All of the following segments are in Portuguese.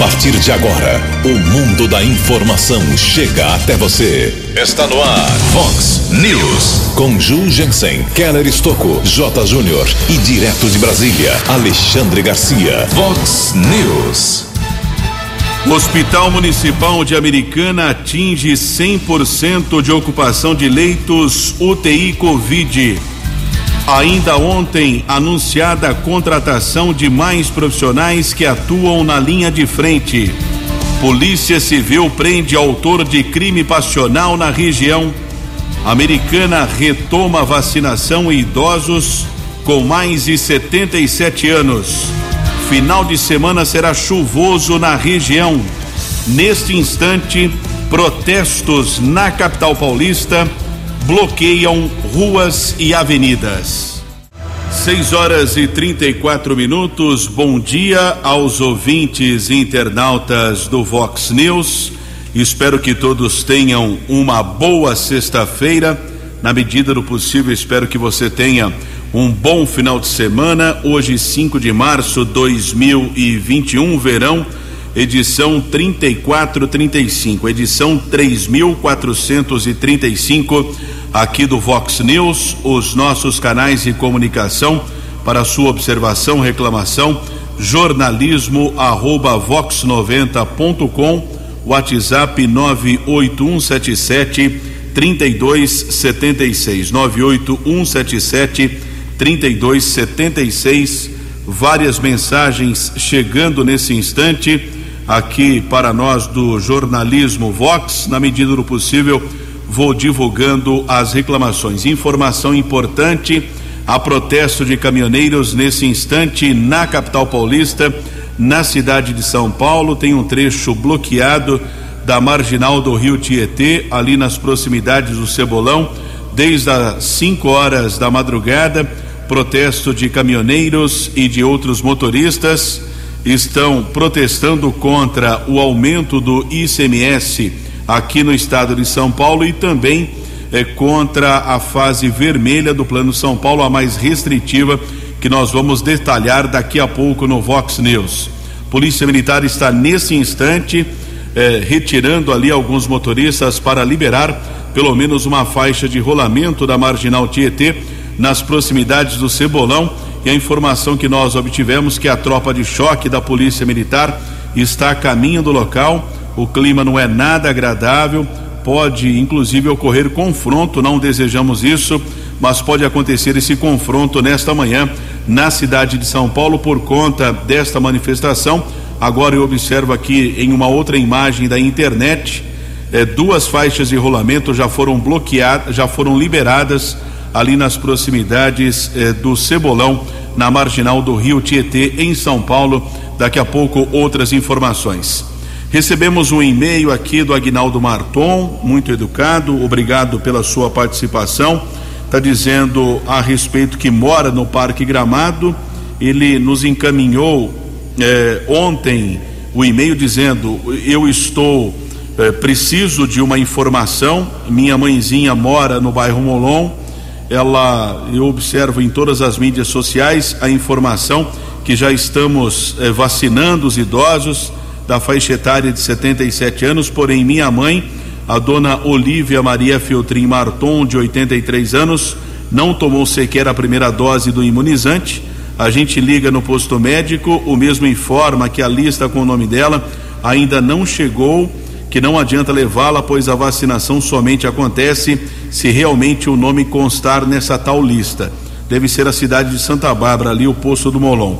partir de agora, o mundo da informação chega até você. Está no ar, Fox News. Com Ju Jensen, Keller Estocco, J. Júnior e direto de Brasília, Alexandre Garcia. Fox News. Hospital Municipal de Americana atinge 100% de ocupação de leitos UTI Covid. Ainda ontem, anunciada a contratação de mais profissionais que atuam na linha de frente. Polícia Civil prende autor de crime passional na região. Americana retoma vacinação em idosos com mais de 77 anos. Final de semana será chuvoso na região. Neste instante, protestos na capital paulista bloqueiam ruas e avenidas. 6 horas e 34 minutos. Bom dia aos ouvintes e internautas do Vox News. Espero que todos tenham uma boa sexta-feira. Na medida do possível, espero que você tenha um bom final de semana. Hoje, 5 de março de 2021, verão, edição 3435, edição 3435 aqui do Vox News, os nossos canais de comunicação para sua observação, reclamação, jornalismo arroba vox90.com, WhatsApp 98177 3276 98177 3276 várias mensagens chegando nesse instante aqui para nós do jornalismo Vox, na medida do possível vou divulgando as reclamações. Informação importante: a protesto de caminhoneiros nesse instante na capital paulista, na cidade de São Paulo, tem um trecho bloqueado da marginal do Rio Tietê, ali nas proximidades do Cebolão, desde as 5 horas da madrugada. Protesto de caminhoneiros e de outros motoristas estão protestando contra o aumento do ICMS aqui no estado de São Paulo e também é, contra a fase vermelha do Plano São Paulo, a mais restritiva, que nós vamos detalhar daqui a pouco no Vox News. Polícia Militar está nesse instante é, retirando ali alguns motoristas para liberar pelo menos uma faixa de rolamento da marginal Tietê nas proximidades do Cebolão. E a informação que nós obtivemos que a tropa de choque da Polícia Militar está a caminho do local o clima não é nada agradável, pode inclusive ocorrer confronto, não desejamos isso, mas pode acontecer esse confronto nesta manhã na cidade de São Paulo por conta desta manifestação. Agora eu observo aqui em uma outra imagem da internet, eh, duas faixas de rolamento já foram bloqueadas, já foram liberadas ali nas proximidades eh, do Cebolão, na marginal do Rio Tietê, em São Paulo. Daqui a pouco outras informações. Recebemos um e-mail aqui do Agnaldo Marton, muito educado, obrigado pela sua participação. Está dizendo a respeito que mora no Parque Gramado. Ele nos encaminhou eh, ontem o e-mail dizendo: Eu estou eh, preciso de uma informação. Minha mãezinha mora no bairro Molon. Ela, eu observo em todas as mídias sociais a informação que já estamos eh, vacinando os idosos da faixa etária de 77 anos, porém minha mãe, a dona Olívia Maria Filtrin Marton, de 83 anos, não tomou sequer a primeira dose do imunizante. A gente liga no posto médico, o mesmo informa que a lista com o nome dela ainda não chegou, que não adianta levá-la, pois a vacinação somente acontece se realmente o nome constar nessa tal lista. Deve ser a cidade de Santa Bárbara, ali o posto do Molon.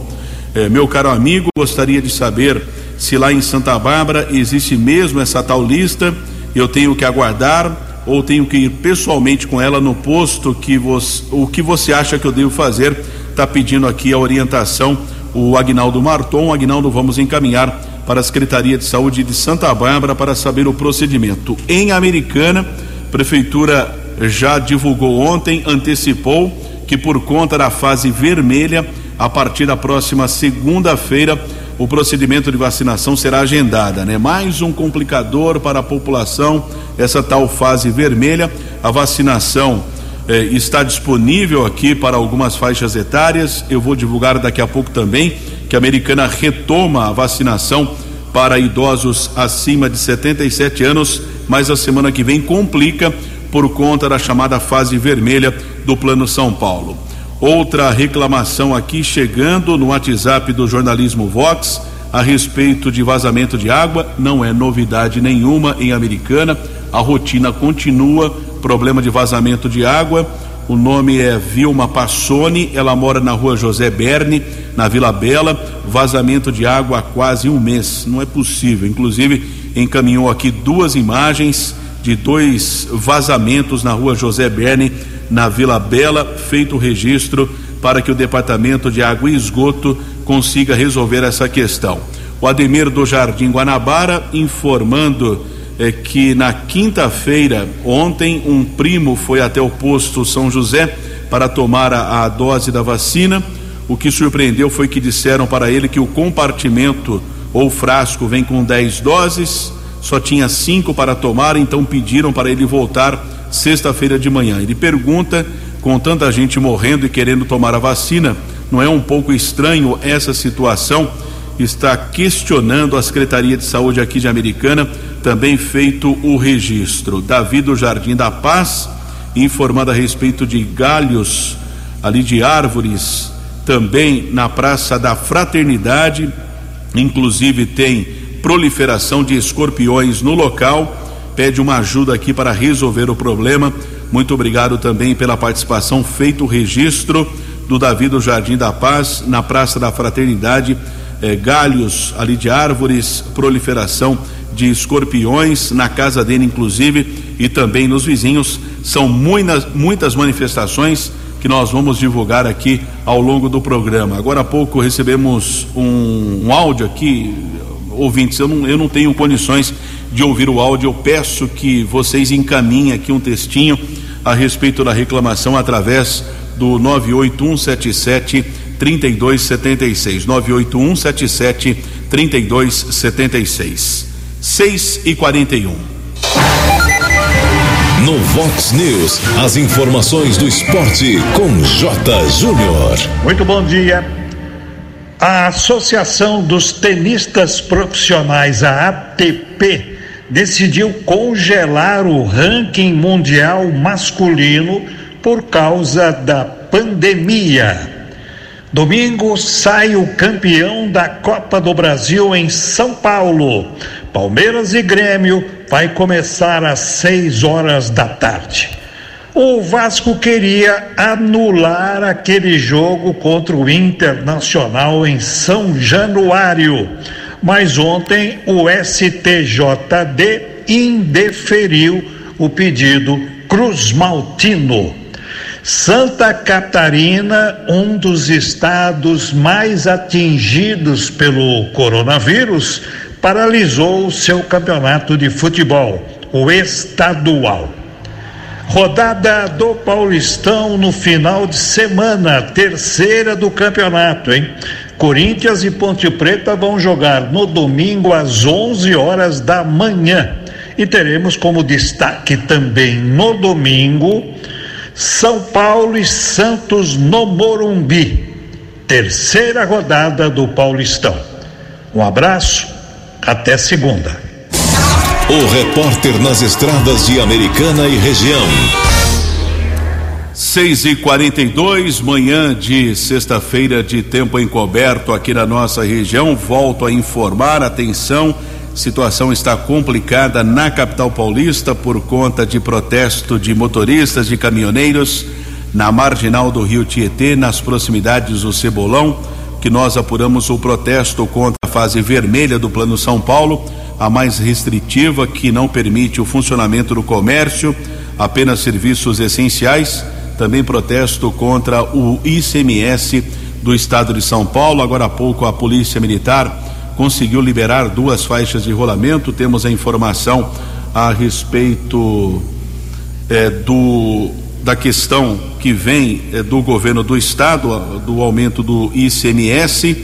É, meu caro amigo, gostaria de saber se lá em Santa Bárbara existe mesmo essa tal lista, eu tenho que aguardar ou tenho que ir pessoalmente com ela no posto que você, o que você acha que eu devo fazer? Está pedindo aqui a orientação o Agnaldo Marton. Agnaldo, vamos encaminhar para a Secretaria de Saúde de Santa Bárbara para saber o procedimento. Em Americana, prefeitura já divulgou ontem, antecipou que por conta da fase vermelha, a partir da próxima segunda-feira, o procedimento de vacinação será agendada, né? Mais um complicador para a população, essa tal fase vermelha. A vacinação eh, está disponível aqui para algumas faixas etárias. Eu vou divulgar daqui a pouco também que a americana retoma a vacinação para idosos acima de 77 anos, mas a semana que vem complica por conta da chamada fase vermelha do Plano São Paulo. Outra reclamação aqui chegando no WhatsApp do jornalismo Vox a respeito de vazamento de água, não é novidade nenhuma em Americana, a rotina continua, problema de vazamento de água. O nome é Vilma Passoni, ela mora na rua José Berne, na Vila Bela. Vazamento de água há quase um mês, não é possível. Inclusive, encaminhou aqui duas imagens de dois vazamentos na rua José Berne, na Vila Bela, feito o registro para que o Departamento de Água e Esgoto consiga resolver essa questão. O Ademir do Jardim Guanabara informando eh, que na quinta-feira, ontem, um primo foi até o posto São José para tomar a, a dose da vacina. O que surpreendeu foi que disseram para ele que o compartimento ou frasco vem com 10 doses, só tinha cinco para tomar, então pediram para ele voltar sexta-feira de manhã. Ele pergunta, com tanta gente morrendo e querendo tomar a vacina, não é um pouco estranho essa situação? Está questionando a Secretaria de Saúde aqui de Americana, também feito o registro. Davi do Jardim da Paz, informando a respeito de galhos ali de árvores, também na Praça da Fraternidade, inclusive tem proliferação de escorpiões no local. Pede uma ajuda aqui para resolver o problema. Muito obrigado também pela participação, feito o registro do Davi do Jardim da Paz, na Praça da Fraternidade, eh, galhos ali de árvores, proliferação de escorpiões na casa dele, inclusive, e também nos vizinhos. São muitas, muitas manifestações que nós vamos divulgar aqui ao longo do programa. Agora há pouco recebemos um, um áudio aqui, ouvintes, eu não, eu não tenho condições de ouvir o áudio, eu peço que vocês encaminhem aqui um textinho a respeito da reclamação através do 98177 3276. 98177 3276. 6 e 41. No Vox News, as informações do esporte com J. Júnior. Muito bom dia. A Associação dos Tenistas Profissionais, a ATP, decidiu congelar o ranking mundial masculino por causa da pandemia. Domingo sai o campeão da Copa do Brasil em São Paulo. Palmeiras e Grêmio vai começar às seis horas da tarde. O Vasco queria anular aquele jogo contra o Internacional em São Januário, mas ontem o STJD indeferiu o pedido Cruz Maltino. Santa Catarina, um dos estados mais atingidos pelo coronavírus, paralisou seu campeonato de futebol, o estadual. Rodada do Paulistão no final de semana, terceira do campeonato, hein? Corinthians e Ponte Preta vão jogar no domingo às 11 horas da manhã. E teremos como destaque também no domingo são Paulo e Santos no Morumbi. Terceira rodada do Paulistão. Um abraço, até segunda. O repórter nas estradas de Americana e região. 6 e 42 manhã de sexta-feira de tempo encoberto aqui na nossa região. Volto a informar, atenção Situação está complicada na capital paulista por conta de protesto de motoristas de caminhoneiros na marginal do Rio Tietê, nas proximidades do Cebolão, que nós apuramos o protesto contra a fase vermelha do Plano São Paulo, a mais restritiva que não permite o funcionamento do comércio, apenas serviços essenciais. Também protesto contra o ICMS do estado de São Paulo. Agora há pouco a Polícia Militar conseguiu liberar duas faixas de rolamento. Temos a informação a respeito é, do da questão que vem é, do governo do estado, do aumento do ICMS.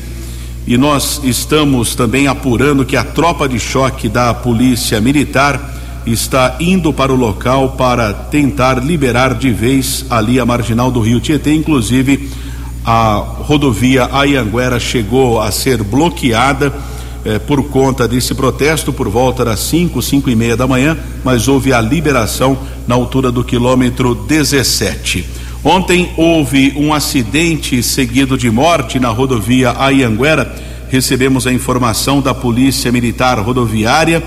E nós estamos também apurando que a tropa de choque da Polícia Militar está indo para o local para tentar liberar de vez ali a marginal do Rio Tietê, inclusive a rodovia Ayanguera chegou a ser bloqueada eh, por conta desse protesto por volta das 5, 5 e meia da manhã, mas houve a liberação na altura do quilômetro 17. Ontem houve um acidente seguido de morte na rodovia Ayanguera. Recebemos a informação da Polícia Militar Rodoviária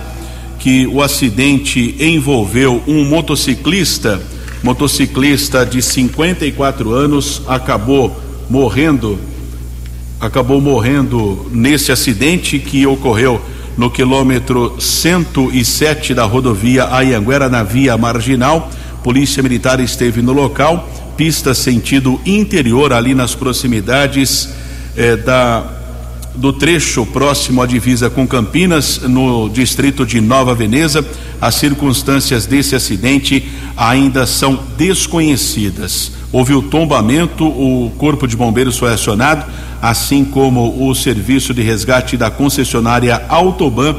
que o acidente envolveu um motociclista, motociclista de 54 anos, acabou morrendo, acabou morrendo nesse acidente que ocorreu no quilômetro 107 da rodovia Ayanguera, na via marginal. Polícia Militar esteve no local, pista sentido interior, ali nas proximidades eh, da do trecho próximo à divisa com Campinas, no distrito de Nova Veneza. As circunstâncias desse acidente ainda são desconhecidas. Houve o tombamento, o Corpo de Bombeiros foi acionado, assim como o serviço de resgate da concessionária Autoban,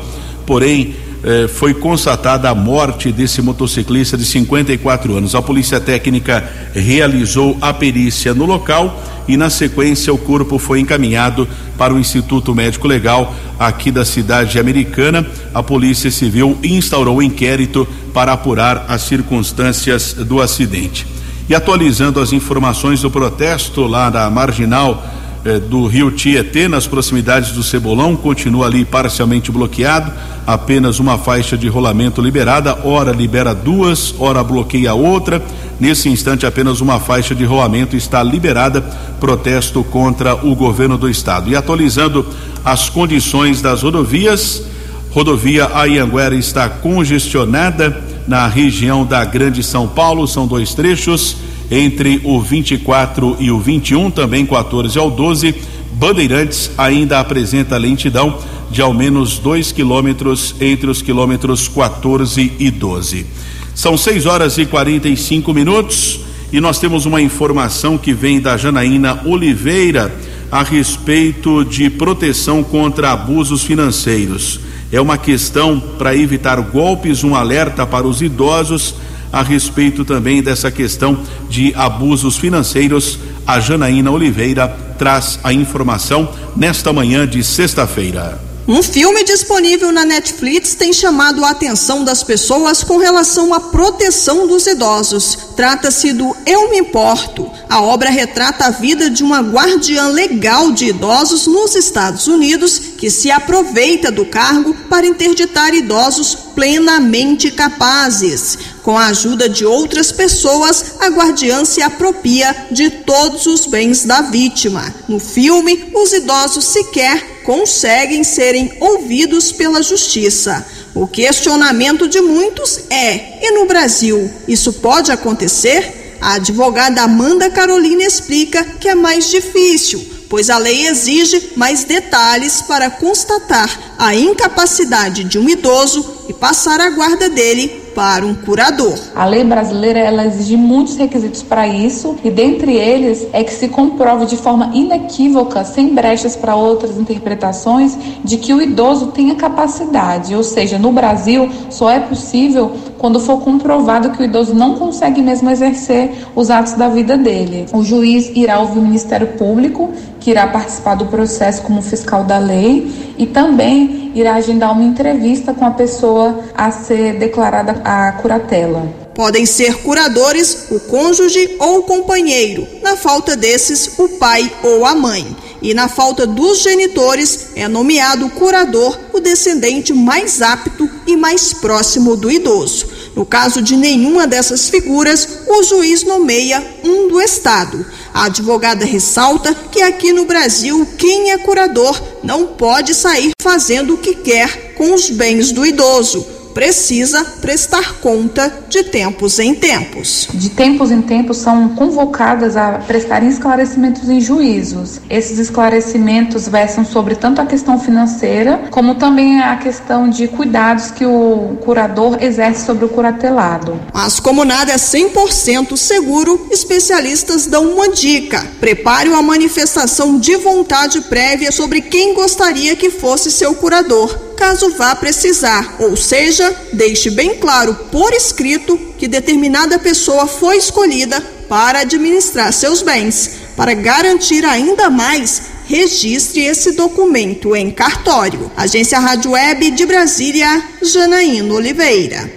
porém eh, foi constatada a morte desse motociclista de 54 anos. A Polícia Técnica realizou a perícia no local e, na sequência, o corpo foi encaminhado para o Instituto Médico Legal aqui da cidade americana. A Polícia Civil instaurou um inquérito para apurar as circunstâncias do acidente. E atualizando as informações do protesto lá na marginal eh, do rio Tietê, nas proximidades do Cebolão, continua ali parcialmente bloqueado, apenas uma faixa de rolamento liberada, ora libera duas, ora bloqueia outra. Nesse instante, apenas uma faixa de rolamento está liberada, protesto contra o governo do estado. E atualizando as condições das rodovias, rodovia Ayanguera está congestionada na região da Grande São Paulo, são dois trechos entre o 24 e o 21, também 14 ao 12. Bandeirantes ainda apresenta lentidão de ao menos 2 quilômetros entre os quilômetros 14 e 12. São 6 horas e 45 minutos e nós temos uma informação que vem da Janaína Oliveira a respeito de proteção contra abusos financeiros. É uma questão para evitar golpes, um alerta para os idosos a respeito também dessa questão de abusos financeiros. A Janaína Oliveira traz a informação nesta manhã de sexta-feira. Um filme disponível na Netflix tem chamado a atenção das pessoas com relação à proteção dos idosos. Trata-se do Eu Me Importo. A obra retrata a vida de uma guardiã legal de idosos nos Estados Unidos que se aproveita do cargo para interditar idosos plenamente capazes. Com a ajuda de outras pessoas, a guardiã se apropria de todos os bens da vítima. No filme, os idosos sequer conseguem serem ouvidos pela justiça. O questionamento de muitos é: e no Brasil, isso pode acontecer? A advogada Amanda Carolina explica que é mais difícil, pois a lei exige mais detalhes para constatar a incapacidade de um idoso e passar a guarda dele para um curador. A lei brasileira ela exige muitos requisitos para isso e dentre eles é que se comprove de forma inequívoca, sem brechas para outras interpretações, de que o idoso tenha capacidade, ou seja, no Brasil só é possível quando for comprovado que o idoso não consegue mesmo exercer os atos da vida dele. O juiz irá ouvir o Ministério Público, que irá participar do processo como fiscal da lei, e também irá agendar uma entrevista com a pessoa a ser declarada a curatela. Podem ser curadores o cônjuge ou o companheiro, na falta desses, o pai ou a mãe e, na falta dos genitores, é nomeado curador o descendente mais apto e mais próximo do idoso. No caso de nenhuma dessas figuras, o juiz nomeia um do Estado. A advogada ressalta que aqui no Brasil, quem é curador não pode sair fazendo o que quer com os bens do idoso precisa prestar conta de tempos em tempos. De tempos em tempos são convocadas a prestarem esclarecimentos em juízos. Esses esclarecimentos versam sobre tanto a questão financeira, como também a questão de cuidados que o curador exerce sobre o curatelado. Mas como nada é 100% seguro, especialistas dão uma dica: prepare uma manifestação de vontade prévia sobre quem gostaria que fosse seu curador caso vá precisar, ou seja, deixe bem claro por escrito que determinada pessoa foi escolhida para administrar seus bens, para garantir ainda mais registre esse documento em cartório. Agência Rádio Web de Brasília, Janaína Oliveira.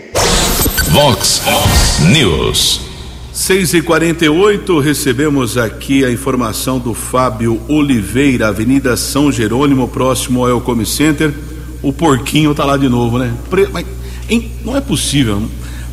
Vox News. 6 e 48 recebemos aqui a informação do Fábio Oliveira, Avenida São Jerônimo, próximo ao Elcome Center. O porquinho tá lá de novo, né? Mas, não é possível.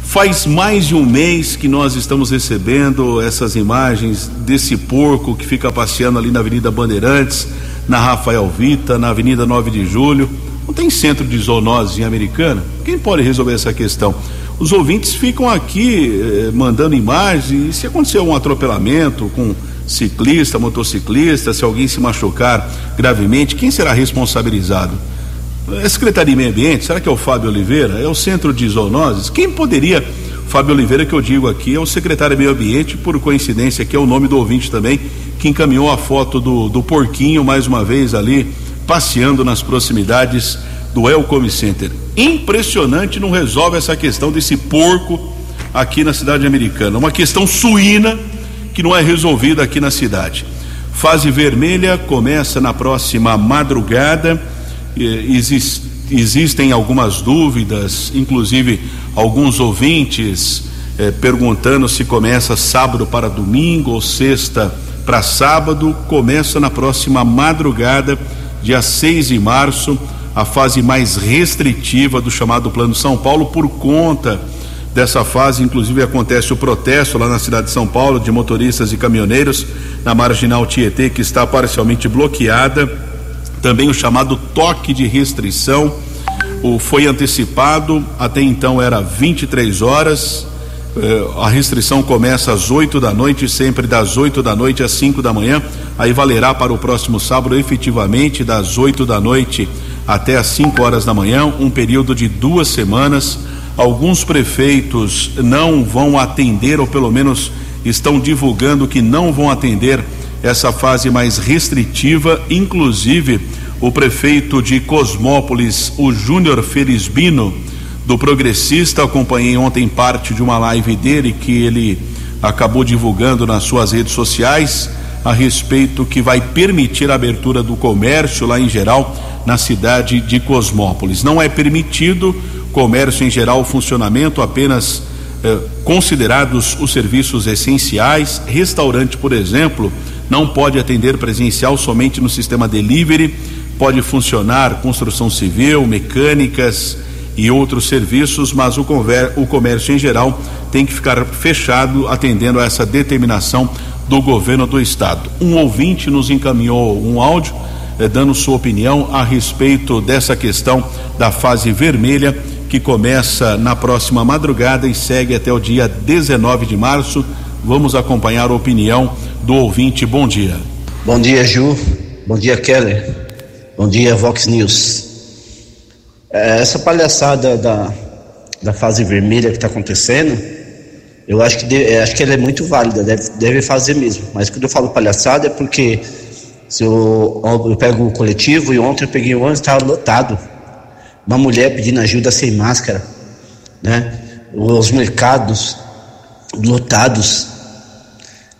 Faz mais de um mês que nós estamos recebendo essas imagens desse porco que fica passeando ali na Avenida Bandeirantes, na Rafael Vita, na Avenida 9 de Julho. Não tem centro de zoonose em Americana? Quem pode resolver essa questão? Os ouvintes ficam aqui eh, mandando imagens e se acontecer um atropelamento com ciclista, motociclista, se alguém se machucar gravemente, quem será responsabilizado? A Secretaria de Meio Ambiente, será que é o Fábio Oliveira? É o Centro de Zoonoses? Quem poderia, Fábio Oliveira, que eu digo aqui, é o secretário de Meio Ambiente, por coincidência, que é o nome do ouvinte também, que encaminhou a foto do, do porquinho, mais uma vez ali, passeando nas proximidades do Elcome Center. Impressionante, não resolve essa questão desse porco aqui na cidade americana. Uma questão suína que não é resolvida aqui na cidade. Fase vermelha começa na próxima madrugada exist, existem algumas dúvidas, inclusive alguns ouvintes eh, perguntando se começa sábado para domingo ou sexta para sábado. Começa na próxima madrugada, dia 6 de março, a fase mais restritiva do chamado Plano São Paulo, por conta dessa fase, inclusive acontece o protesto lá na cidade de São Paulo de motoristas e caminhoneiros na marginal Tietê, que está parcialmente bloqueada também o chamado toque de restrição. O, foi antecipado, até então era 23 horas. Eh, a restrição começa às 8 da noite, sempre das 8 da noite às 5 da manhã. Aí valerá para o próximo sábado, efetivamente, das 8 da noite até às 5 horas da manhã, um período de duas semanas. Alguns prefeitos não vão atender, ou pelo menos estão divulgando que não vão atender essa fase mais restritiva, inclusive o prefeito de Cosmópolis, o Júnior Felizbino, do Progressista, acompanhei ontem parte de uma live dele que ele acabou divulgando nas suas redes sociais a respeito que vai permitir a abertura do comércio lá em geral na cidade de Cosmópolis. Não é permitido comércio em geral, funcionamento apenas eh, considerados os serviços essenciais, restaurante, por exemplo, não pode atender presencial somente no sistema delivery, pode funcionar construção civil, mecânicas e outros serviços, mas o, conver, o comércio em geral tem que ficar fechado atendendo a essa determinação do governo do estado. Um ouvinte nos encaminhou um áudio eh, dando sua opinião a respeito dessa questão da fase vermelha que começa na próxima madrugada e segue até o dia 19 de março. Vamos acompanhar a opinião do ouvinte. Bom dia. Bom dia, Ju. Bom dia, Keller. Bom dia, Vox News. É, essa palhaçada da, da fase vermelha que está acontecendo, eu acho que, de, é, acho que ela é muito válida, deve, deve fazer mesmo. Mas quando eu falo palhaçada é porque se eu, eu pego o coletivo e ontem eu peguei o ônibus estava lotado. Uma mulher pedindo ajuda sem máscara, né? Os mercados lotados,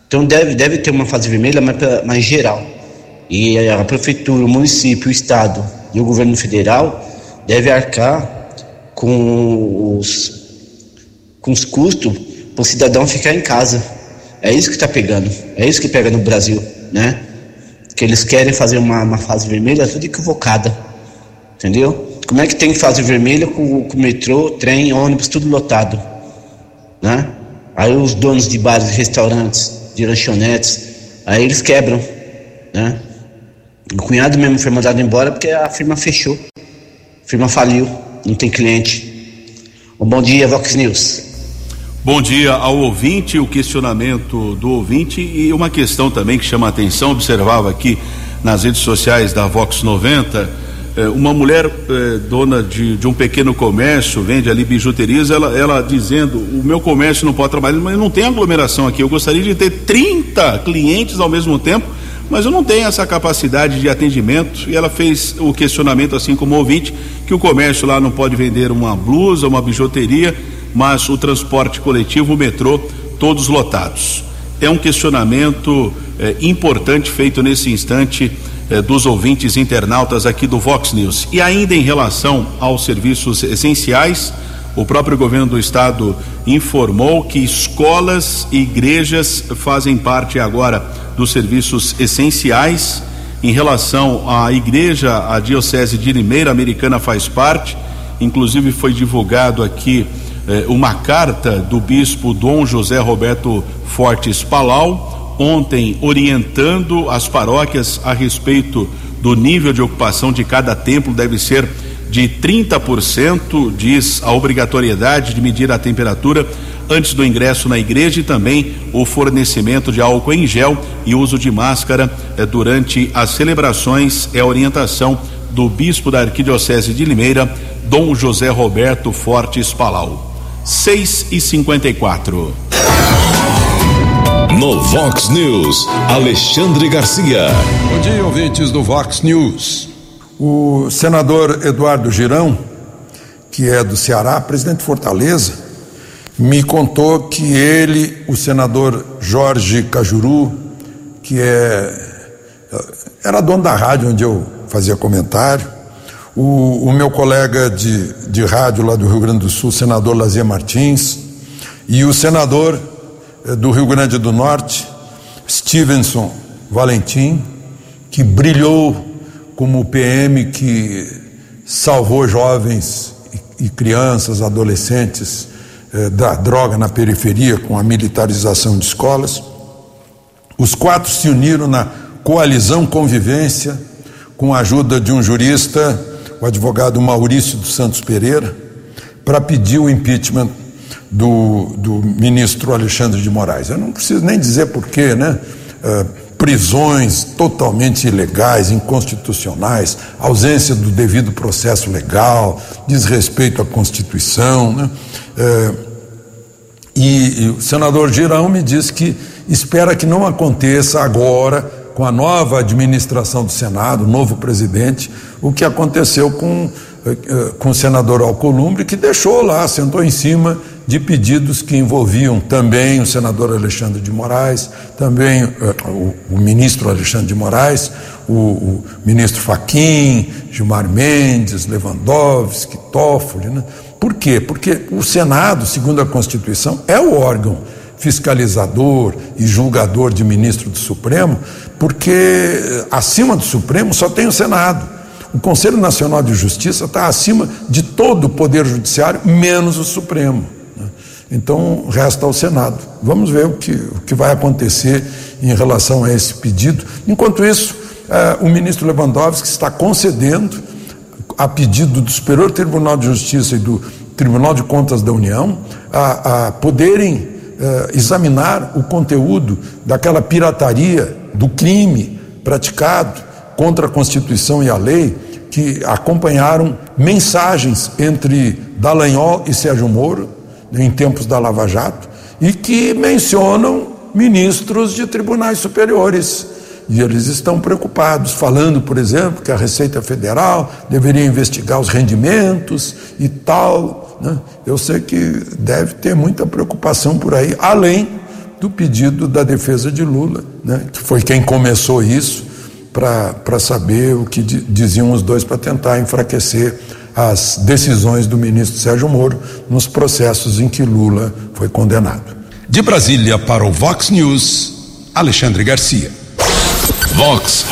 então deve, deve ter uma fase vermelha, mas, mais geral. E a prefeitura, o município, o estado e o governo federal deve arcar com os, com os custos para o cidadão ficar em casa. É isso que está pegando. É isso que pega no Brasil, né? Que eles querem fazer uma, uma fase vermelha tudo equivocada. Entendeu? Como é que tem fase vermelha com, com metrô, trem, ônibus, tudo lotado? Né? Aí os donos de bares restaurantes de lanchonetes, aí eles quebram, né? O cunhado mesmo foi mandado embora porque a firma fechou, a firma faliu, não tem cliente. Um bom dia, Vox News. Bom dia ao ouvinte, o questionamento do ouvinte e uma questão também que chama a atenção, observava aqui nas redes sociais da Vox 90 é, uma mulher é, dona de, de, um pequeno comércio, vende ali bijuterias, ela, ela dizendo: o meu comércio não pode trabalhar, mas não tem aglomeração aqui. Eu gostaria de ter 30 clientes ao mesmo tempo, mas eu não tenho essa capacidade de atendimento. E ela fez o questionamento, assim como ouvinte, que o comércio lá não pode vender uma blusa, uma bijuteria, mas o transporte coletivo, o metrô, todos lotados. É um questionamento é, importante feito nesse instante eh, dos ouvintes internautas aqui do Vox News. E ainda em relação aos serviços essenciais, o próprio governo do estado informou que escolas e igrejas fazem parte agora dos serviços essenciais. Em relação à igreja, a Diocese de Limeira Americana faz parte. Inclusive foi divulgado aqui eh, uma carta do bispo Dom José Roberto Fortes Palau, ontem orientando as paróquias a respeito do nível de ocupação de cada templo, deve ser de 30%, diz a obrigatoriedade de medir a temperatura antes do ingresso na igreja e também o fornecimento de álcool em gel e uso de máscara eh, durante as celebrações é a orientação do bispo da Arquidiocese de Limeira, Dom José Roberto Fortes Palau. 6 e 54 No Vox News, Alexandre Garcia. Bom dia, ouvintes do Vox News. O senador Eduardo Girão, que é do Ceará, presidente de Fortaleza, me contou que ele, o senador Jorge Cajuru, que é era dono da rádio onde eu fazia comentário, o, o meu colega de, de rádio lá do Rio Grande do Sul, senador Lazier Martins, e o senador eh, do Rio Grande do Norte, Stevenson Valentim, que brilhou como o PM que salvou jovens e, crianças, adolescentes eh, da droga na periferia com a militarização de escolas. Os quatro se uniram na coalizão convivência com a ajuda de um jurista, o advogado Maurício dos Santos Pereira, para pedir o impeachment do, do ministro Alexandre de Moraes. Eu não preciso nem dizer porquê, né? Uh, prisões totalmente ilegais, inconstitucionais, ausência do devido processo legal, desrespeito à Constituição. Né? É, e, e o senador Girão me disse que espera que não aconteça agora, com a nova administração do Senado, o novo presidente, o que aconteceu com, com o senador Alcolumbre, que deixou lá, sentou em cima de pedidos que envolviam também o senador Alexandre de Moraes, também uh, o, ministro Alexandre de Moraes, o, o ministro Faquim, Gilmar Mendes, Lewandowski, Toffoli. Né? Por quê? Porque o Senado, segundo a Constituição, é o órgão fiscalizador e julgador de ministro do Supremo, porque eh, acima do Supremo só tem o Senado. O Conselho Nacional de Justiça está acima de todo o Poder Judiciário, menos o Supremo. Então, resta ao Senado. Vamos ver o que, o que vai acontecer em relação a esse pedido. Enquanto isso, eh, o ministro Lewandowski está concedendo, a pedido do Superior Tribunal de Justiça e do Tribunal de Contas da União, a, a poderem eh, examinar o conteúdo daquela pirataria, do crime praticado contra a Constituição e a lei, que acompanharam mensagens entre Dallagnol e Sérgio Moro em tempos da Lava Jato, e que mencionam ministros de tribunais superiores. E eles estão preocupados, falando, por exemplo, que a Receita Federal deveria investigar os rendimentos e tal. Né? Eu sei que deve ter muita preocupação por aí, além do pedido da defesa de Lula, né? que foi quem começou isso, para saber o que diziam os dois para tentar enfraquecer as decisões do ministro Sérgio Moro nos processos em que Lula foi condenado. De Brasília para o Vox News, Alexandre Garcia. Vox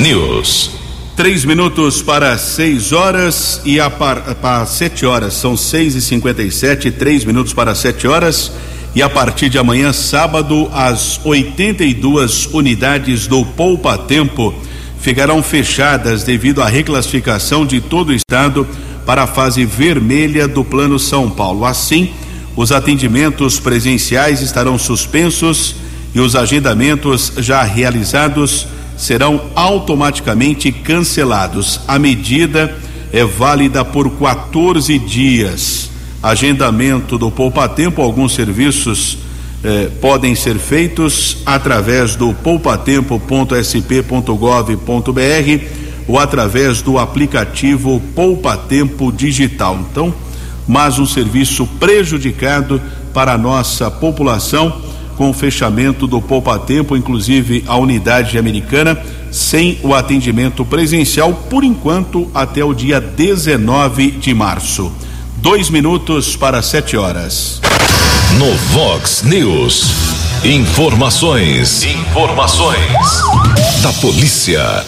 News. Três minutos para seis horas e a par, para sete horas. São seis e cinquenta e sete, três minutos para sete horas. E a partir de amanhã, sábado, as 82 unidades do Poupa Tempo ficarão fechadas devido à reclassificação de todo o estado para a fase vermelha do Plano São Paulo. Assim, os atendimentos presenciais estarão suspensos e os agendamentos já realizados serão automaticamente cancelados. A medida é válida por 14 dias. Agendamento do Poupa Tempo, alguns serviços eh, podem ser feitos através do poupatempo.sp.gov.br ou através do aplicativo Poupa Tempo Digital. Então, mais um serviço prejudicado para a nossa população com o fechamento do Poupa Tempo, inclusive a unidade americana sem o atendimento presencial, por enquanto, até o dia 19 de março. Dois minutos para sete horas. No Vox News. Informações. Informações. Da polícia.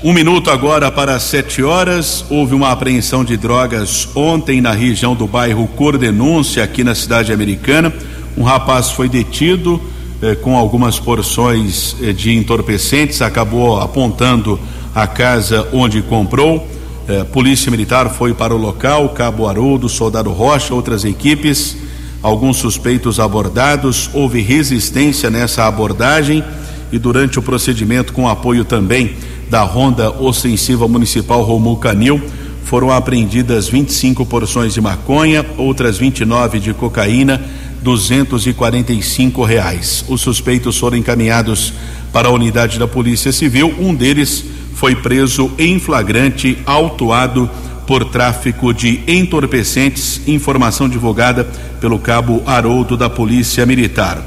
Um minuto agora para sete horas. Houve uma apreensão de drogas ontem na região do bairro Cordenúncia, aqui na cidade americana. Um rapaz foi detido eh, com algumas porções eh, de entorpecentes, acabou apontando a casa onde comprou. Eh, Polícia Militar foi para o local, Cabo Haroldo, Soldado Rocha, outras equipes. Alguns suspeitos abordados, houve resistência nessa abordagem e durante o procedimento, com apoio também da Ronda Ostensiva Municipal Romul Canil, foram apreendidas 25 porções de maconha, outras 29 de cocaína, 245 reais. Os suspeitos foram encaminhados para a unidade da Polícia Civil. Um deles foi preso em flagrante, autuado por tráfico de entorpecentes, informação divulgada pelo cabo Haroldo da Polícia Militar.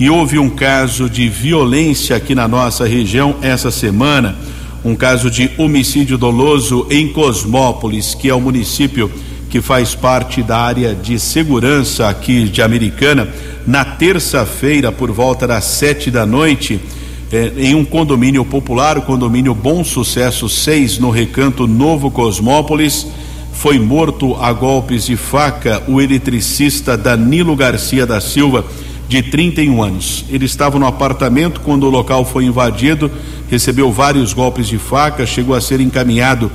E houve um caso de violência aqui na nossa região essa semana um caso de homicídio doloso em Cosmópolis, que é o município que faz parte da área de segurança aqui de Americana, na terça-feira, por volta das sete da noite, eh, em um condomínio popular, o condomínio Bom Sucesso 6, no recanto Novo Cosmópolis, foi morto a golpes de faca o eletricista Danilo Garcia da Silva, de 31 anos. Ele estava no apartamento quando o local foi invadido recebeu vários golpes de faca, chegou a ser encaminhado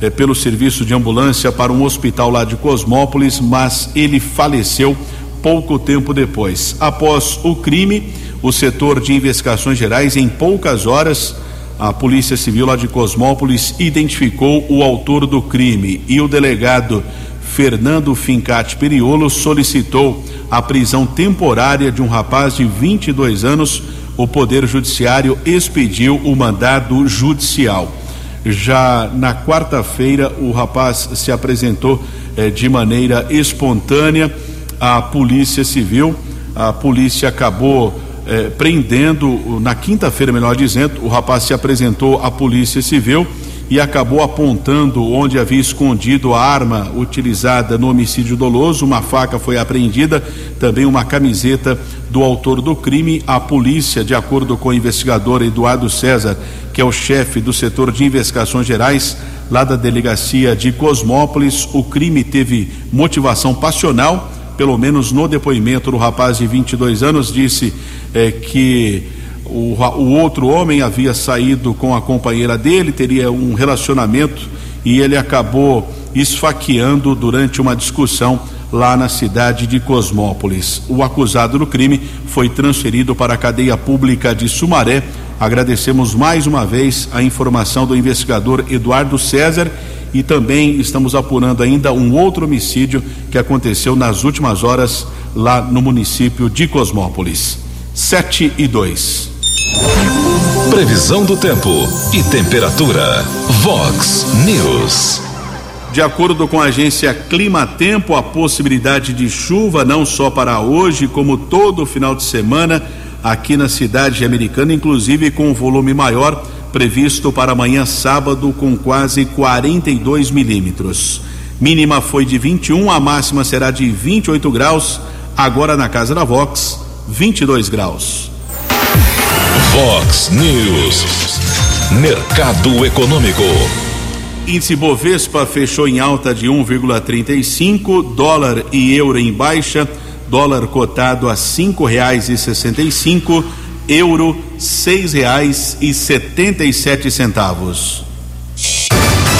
eh, pelo serviço de ambulância para um hospital lá de Cosmópolis, mas ele faleceu pouco tempo depois. Após o crime, o setor de investigações gerais, em poucas horas, a Polícia Civil lá de Cosmópolis identificou o autor do crime e o delegado Fernando Fincati Periolo solicitou a prisão temporária de um rapaz de 22 anos o Poder Judiciário expediu o mandado judicial. Já na quarta-feira, o rapaz se apresentou eh, de maneira espontânea à Polícia Civil. A polícia acabou eh, prendendo, na quinta-feira, melhor dizendo, o rapaz se apresentou à Polícia Civil e acabou apontando onde havia escondido a arma utilizada no homicídio doloso. Uma faca foi apreendida, também uma camiseta do autor do crime. A polícia, de acordo com o investigador Eduardo César, que é o chefe do setor de investigações gerais lá da delegacia de Cosmópolis, o crime teve motivação passional. Pelo menos no depoimento do rapaz de 22 anos, disse eh, que o, o outro homem havia saído com a companheira dele, teria um relacionamento e ele acabou esfaqueando durante uma discussão lá na cidade de Cosmópolis. O acusado do crime foi transferido para a cadeia pública de Sumaré. Agradecemos mais uma vez a informação do investigador Eduardo César e também estamos apurando ainda um outro homicídio que aconteceu nas últimas horas lá no município de Cosmópolis. 7 e 2. Previsão do tempo e temperatura. Vox News. De acordo com a agência Clima Tempo, a possibilidade de chuva não só para hoje, como todo o final de semana aqui na cidade americana, inclusive com um volume maior previsto para amanhã sábado com quase 42 milímetros. Mínima foi de 21, a máxima será de 28 graus. Agora na casa da Vox, 22 graus. Vox News. Mercado Econômico. Índice Bovespa fechou em alta de 1,35, dólar e euro em baixa, dólar cotado a cinco reais e sessenta e cinco, euro seis reais e setenta e sete centavos.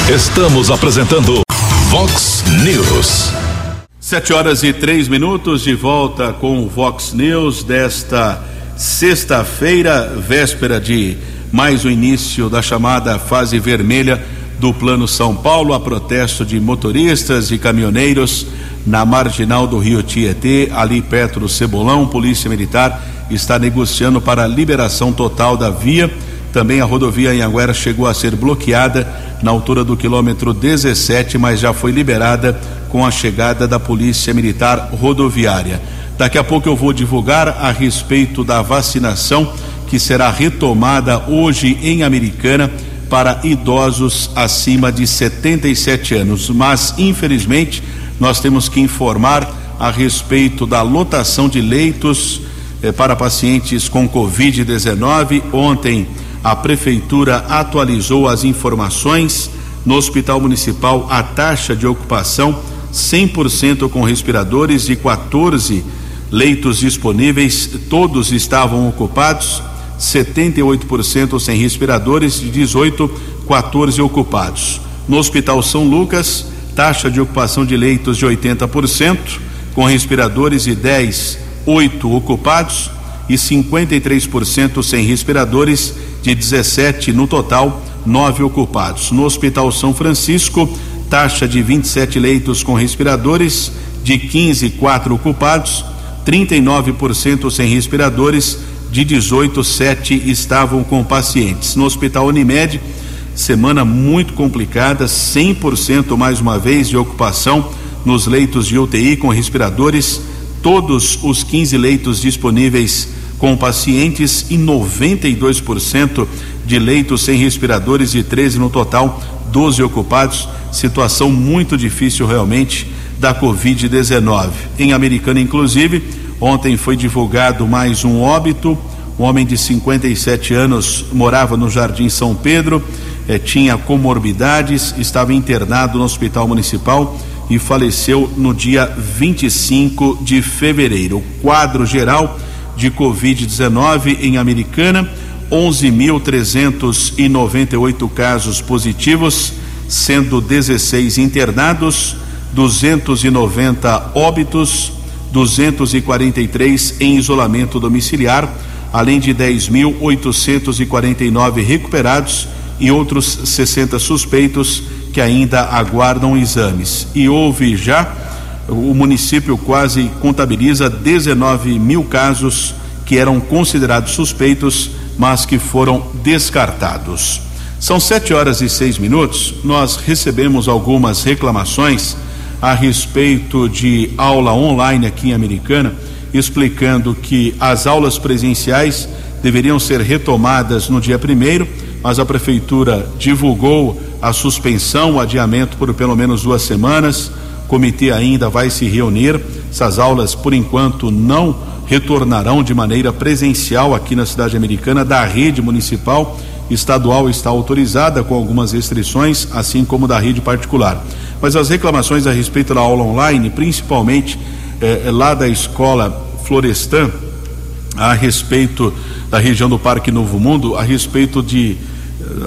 Estamos apresentando Vox News. Sete horas e três minutos de volta com o Vox News desta sexta-feira, véspera de mais o início da chamada fase vermelha do Plano São Paulo, a protesto de motoristas e caminhoneiros na marginal do Rio Tietê, ali perto do Cebolão. Polícia Militar está negociando para a liberação total da via. Também a rodovia Anhanguera chegou a ser bloqueada na altura do quilômetro 17, mas já foi liberada com a chegada da Polícia Militar Rodoviária. Daqui a pouco eu vou divulgar a respeito da vacinação que será retomada hoje em Americana para idosos acima de 77 anos. Mas, infelizmente, nós temos que informar a respeito da lotação de leitos eh, para pacientes com Covid-19. Ontem, a Prefeitura atualizou as informações. No Hospital Municipal, a taxa de ocupação 100% com respiradores e 14 leitos disponíveis, todos estavam ocupados. 78% sem respiradores e 18, 14 ocupados. No Hospital São Lucas, taxa de ocupação de leitos de 80%, com respiradores e 10, 8 ocupados e 53% sem respiradores, de 17 no total, 9 ocupados. No Hospital São Francisco, taxa de 27 leitos com respiradores, de 15, 4 ocupados, 39% sem respiradores, de 18, 7 estavam com pacientes. No Hospital Unimed, semana muito complicada, 100% mais uma vez de ocupação nos leitos de UTI com respiradores, todos os 15 leitos disponíveis com pacientes e 92% de leitos sem respiradores e 13 no total, 12 ocupados. Situação muito difícil realmente da Covid-19. Em Americana, inclusive, ontem foi divulgado mais um óbito. Um homem de 57 anos morava no Jardim São Pedro, eh, tinha comorbidades, estava internado no Hospital Municipal e faleceu no dia 25 de fevereiro. O quadro geral de Covid-19 em Americana, 11.398 casos positivos, sendo 16 internados, 290 óbitos, 243 em isolamento domiciliar, além de 10.849 recuperados e outros 60 suspeitos que ainda aguardam exames. E houve já, o município quase contabiliza 19 mil casos que eram considerados suspeitos, mas que foram descartados. São sete horas e seis minutos. Nós recebemos algumas reclamações a respeito de aula online aqui em Americana, explicando que as aulas presenciais deveriam ser retomadas no dia primeiro, mas a prefeitura divulgou a suspensão, o adiamento por pelo menos duas semanas. O comitê ainda vai se reunir. Essas aulas, por enquanto, não retornarão de maneira presencial aqui na cidade americana da rede municipal. Estadual está autorizada com algumas restrições, assim como da rede particular. Mas as reclamações a respeito da aula online, principalmente eh, lá da escola Florestan, a respeito da região do Parque Novo Mundo, a respeito de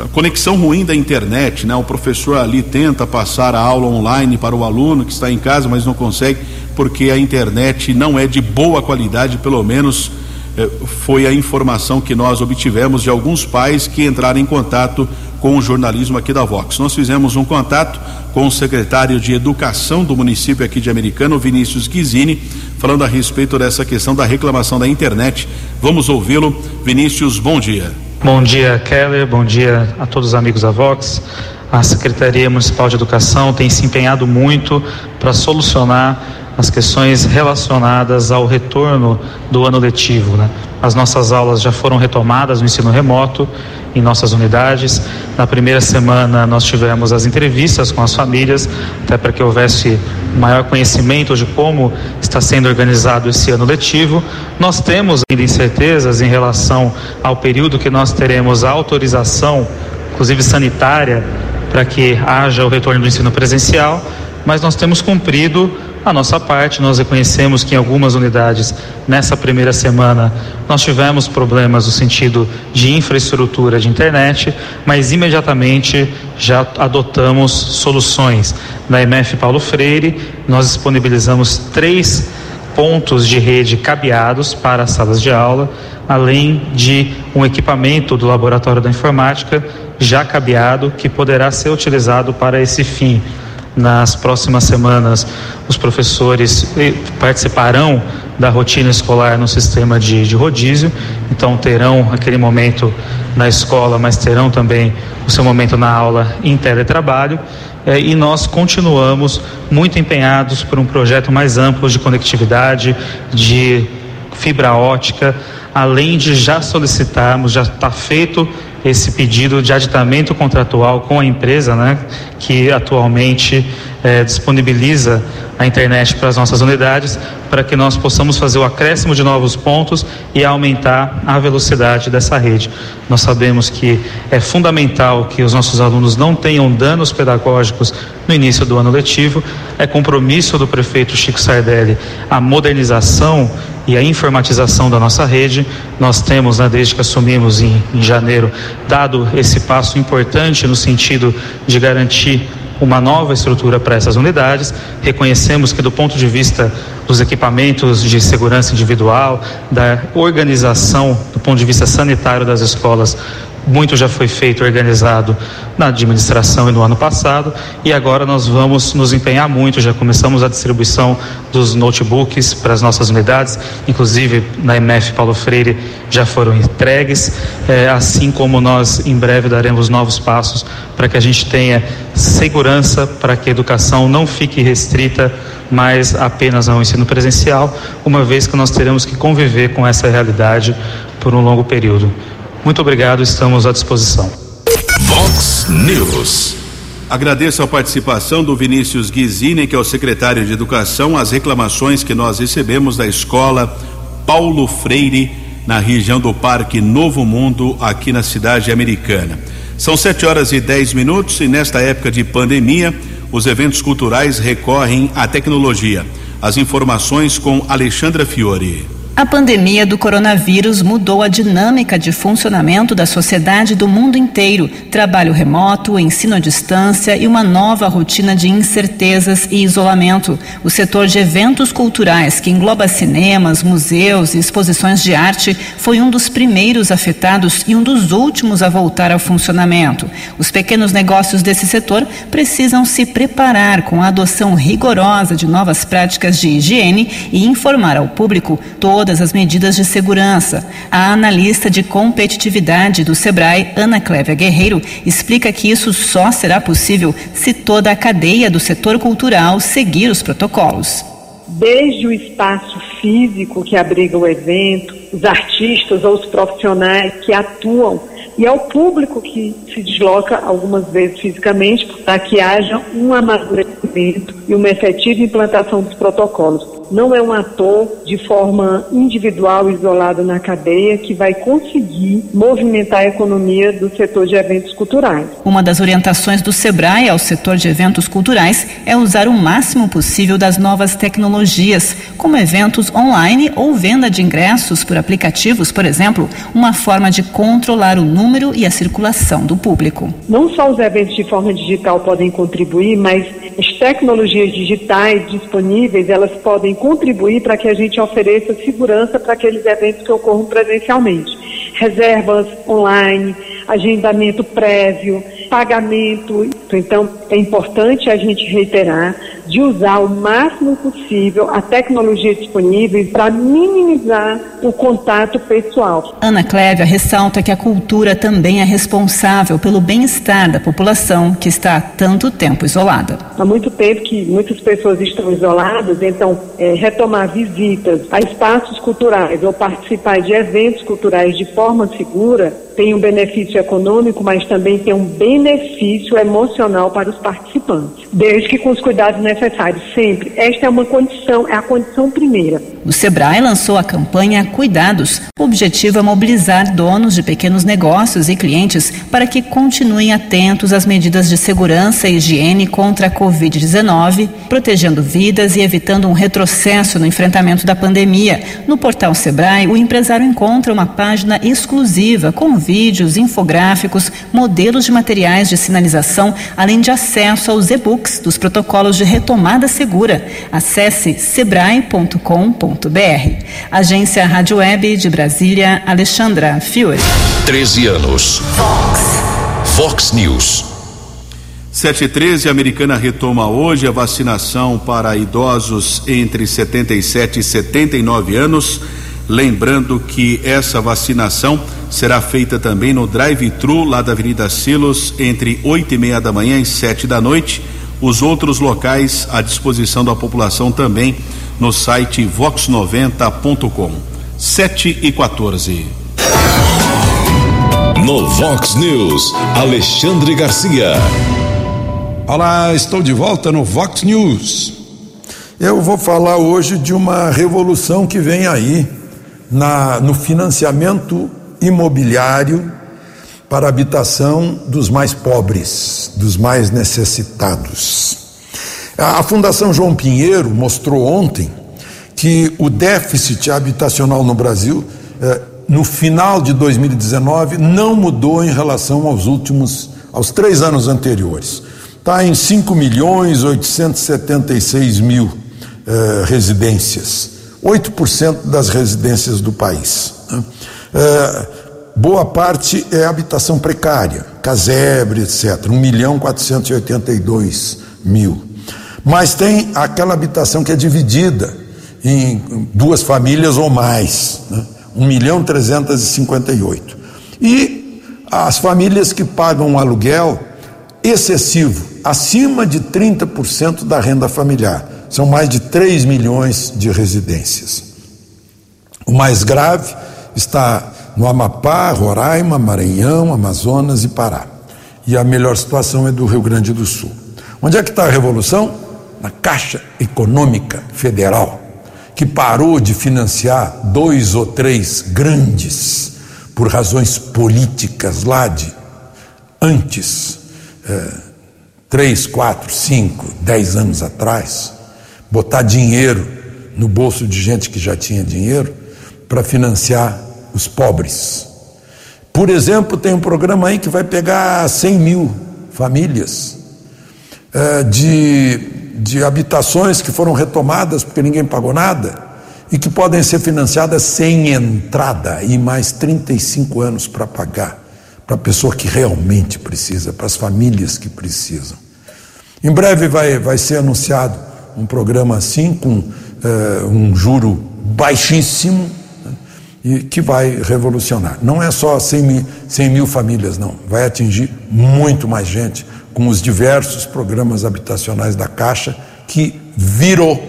a conexão ruim da internet, né? O professor ali tenta passar a aula online para o aluno que está em casa, mas não consegue porque a internet não é de boa qualidade, pelo menos eh, foi a informação que nós obtivemos de alguns pais que entraram em contato com o jornalismo aqui da Vox. Nós fizemos um contato com o secretário de Educação do município aqui de Americano, Vinícius Guizini, falando a respeito dessa questão da reclamação da internet. Vamos ouvi-lo. Vinícius, bom dia. Bom dia, Keller. Bom dia a todos os amigos da Vox. A Secretaria Municipal de Educação tem se empenhado muito para solucionar as questões relacionadas ao retorno do ano letivo. Né? As nossas aulas já foram retomadas no ensino remoto em nossas unidades. Na primeira semana nós tivemos as entrevistas com as famílias, até para que houvesse maior conhecimento de como está sendo organizado esse ano letivo. Nós temos ainda incertezas em relação ao período que nós teremos a autorização, inclusive sanitária, para que haja o retorno do ensino presencial, mas nós temos cumprido a nossa parte, nós reconhecemos que em algumas unidades, nessa primeira semana, nós tivemos problemas no sentido de infraestrutura de internet, mas imediatamente já adotamos soluções. Na MF Paulo Freire, nós disponibilizamos três pontos de rede cabeados para as salas de aula, além de um equipamento do Laboratório da Informática já cabeado que poderá ser utilizado para esse fim. Nas próximas semanas, os professores eh, participarão da rotina escolar no sistema de, de rodízio, então terão aquele momento na escola, mas terão também o seu momento na aula em teletrabalho. Eh, e nós continuamos muito empenhados por um projeto mais amplo de conectividade, de fibra ótica, além de já solicitarmos, já está feito esse pedido de aditamento contratual com a empresa, né, que atualmente eh, disponibiliza a internet para as nossas unidades, para que nós possamos fazer o acréscimo de novos pontos e aumentar a velocidade dessa rede. Nós sabemos que é fundamental que os nossos alunos não tenham danos pedagógicos no início do ano letivo. É compromisso do prefeito Chico Sardelli a modernização e a informatização da nossa rede. Nós temos, né, desde que assumimos em, em janeiro, dado esse passo importante no sentido de garantir uma nova estrutura para essas unidades. Reconhecemos que, do ponto de vista dos equipamentos de segurança individual, da organização, do ponto de vista sanitário das escolas, muito já foi feito, organizado na administração e no ano passado, e agora nós vamos nos empenhar muito. Já começamos a distribuição dos notebooks para as nossas unidades, inclusive na MF Paulo Freire já foram entregues, eh, assim como nós em breve daremos novos passos para que a gente tenha segurança, para que a educação não fique restrita mais apenas ao ensino presencial, uma vez que nós teremos que conviver com essa realidade por um longo período. Muito obrigado, estamos à disposição. Vox News. Agradeço a participação do Vinícius Guizini, que é o secretário de Educação, as reclamações que nós recebemos da escola Paulo Freire, na região do Parque Novo Mundo, aqui na cidade americana. São sete horas e dez minutos e nesta época de pandemia, os eventos culturais recorrem à tecnologia. As informações com Alexandra Fiore. A pandemia do coronavírus mudou a dinâmica de funcionamento da sociedade do mundo inteiro. Trabalho remoto, ensino à distância e uma nova rotina de incertezas e isolamento. O setor de eventos culturais, que engloba cinemas, museus e exposições de arte, foi um dos primeiros afetados e um dos últimos a voltar ao funcionamento. Os pequenos negócios desse setor precisam se preparar com a adoção rigorosa de novas práticas de higiene e informar ao público todo todas as medidas de segurança. A analista de competitividade do Sebrae, Ana Clévia Guerreiro, explica que isso só será possível se toda a cadeia do setor cultural seguir os protocolos. Desde o espaço físico que abriga o evento, os artistas ou os profissionais que atuam e ao público que se desloca algumas vezes fisicamente para que haja um amadurecimento e uma efetiva implantação dos protocolos não é um ator de forma individual, isolado na cadeia, que vai conseguir movimentar a economia do setor de eventos culturais. Uma das orientações do SEBRAE ao setor de eventos culturais é usar o máximo possível das novas tecnologias, como eventos online ou venda de ingressos por aplicativos, por exemplo, uma forma de controlar o número e a circulação do público. Não só os eventos de forma digital podem contribuir, mas as tecnologias digitais disponíveis, elas podem contribuir para que a gente ofereça segurança para aqueles eventos que ocorram presencialmente. Reservas online, agendamento prévio, pagamento. Então, é importante a gente reiterar de usar o máximo possível a tecnologia disponível para minimizar o contato pessoal. Ana Clévia ressalta que a cultura também é responsável pelo bem-estar da população que está há tanto tempo isolada. Há muito tempo que muitas pessoas estão isoladas, então é, retomar visitas a espaços culturais ou participar de eventos culturais de forma segura tem um benefício econômico, mas também tem um benefício emocional para os participantes, desde que com os cuidados necessários, sempre. Esta é uma condição, é a condição primeira. O Sebrae lançou a campanha Cuidados. O objetivo é mobilizar donos de pequenos negócios e clientes para que continuem atentos às medidas de segurança e higiene contra a Covid-19, protegendo vidas e evitando um retrocesso no enfrentamento da pandemia. No portal Sebrae, o empresário encontra uma página exclusiva com vídeos, infográficos, modelos de materiais de sinalização, além de acesso aos e-books dos protocolos de retomada segura. Acesse sebrae.com.br. Agência Rádio Web de Brasília, Alexandra Fiore. 13 anos. Fox. Fox News. 7 e 13, a americana retoma hoje a vacinação para idosos entre 77 e 79 anos. Lembrando que essa vacinação será feita também no drive-thru lá da Avenida Silos entre oito e meia da manhã e sete da noite. Os outros locais à disposição da população também no site vox90.com. 7 e 14. No Vox News, Alexandre Garcia. Olá, estou de volta no Vox News. Eu vou falar hoje de uma revolução que vem aí na, no financiamento imobiliário para a habitação dos mais pobres, dos mais necessitados. A Fundação João Pinheiro mostrou ontem que o déficit habitacional no Brasil, eh, no final de 2019, não mudou em relação aos últimos, aos três anos anteriores. Está em 5 milhões 876 mil eh, residências, 8% das residências do país. Né? Eh, boa parte é habitação precária, casebre, etc. 1 milhão 482 mil. Mas tem aquela habitação que é dividida em duas famílias ou mais, né? 1 milhão 358. E as famílias que pagam um aluguel excessivo, acima de 30% da renda familiar. São mais de 3 milhões de residências. O mais grave está no Amapá, Roraima, Maranhão, Amazonas e Pará. E a melhor situação é do Rio Grande do Sul. Onde é que está a revolução? na Caixa Econômica Federal, que parou de financiar dois ou três grandes por razões políticas lá de antes, é, três, quatro, cinco, dez anos atrás, botar dinheiro no bolso de gente que já tinha dinheiro para financiar os pobres. Por exemplo, tem um programa aí que vai pegar 100 mil famílias é, de de habitações que foram retomadas porque ninguém pagou nada e que podem ser financiadas sem entrada e mais 35 anos para pagar para a pessoa que realmente precisa, para as famílias que precisam. Em breve vai, vai ser anunciado um programa assim, com uh, um juro baixíssimo, né, e que vai revolucionar. Não é só 100 mil, 100 mil famílias, não. Vai atingir muito mais gente com os diversos programas habitacionais da Caixa, que virou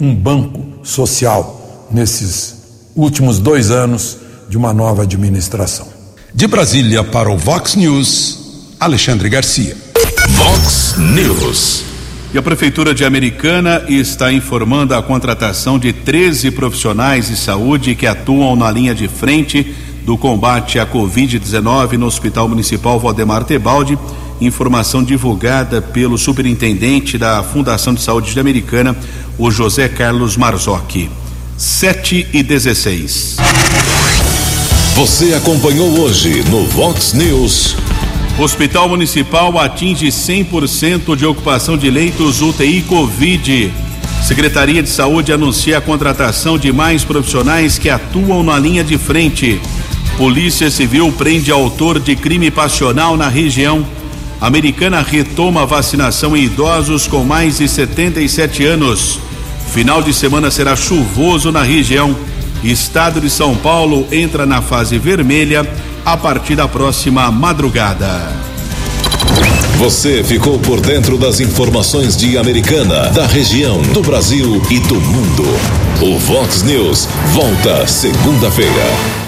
um banco social nesses últimos dois anos de uma nova administração. De Brasília para o Vox News, Alexandre Garcia. Vox News. E a Prefeitura de Americana está informando a contratação de 13 profissionais de saúde que atuam na linha de frente do combate à Covid-19 no Hospital Municipal Valdemar Tebaldi informação divulgada pelo superintendente da Fundação de Saúde de Americana, o José Carlos Marzocchi. 7 e 16. Você acompanhou hoje no Vox News. Hospital Municipal atinge 100% de ocupação de leitos UTI Covid. Secretaria de Saúde anuncia a contratação de mais profissionais que atuam na linha de frente. Polícia Civil prende autor de crime passional na região. Americana retoma vacinação em idosos com mais de 77 anos. Final de semana será chuvoso na região. Estado de São Paulo entra na fase vermelha a partir da próxima madrugada. Você ficou por dentro das informações de Americana, da região, do Brasil e do mundo. O Vox News volta segunda-feira.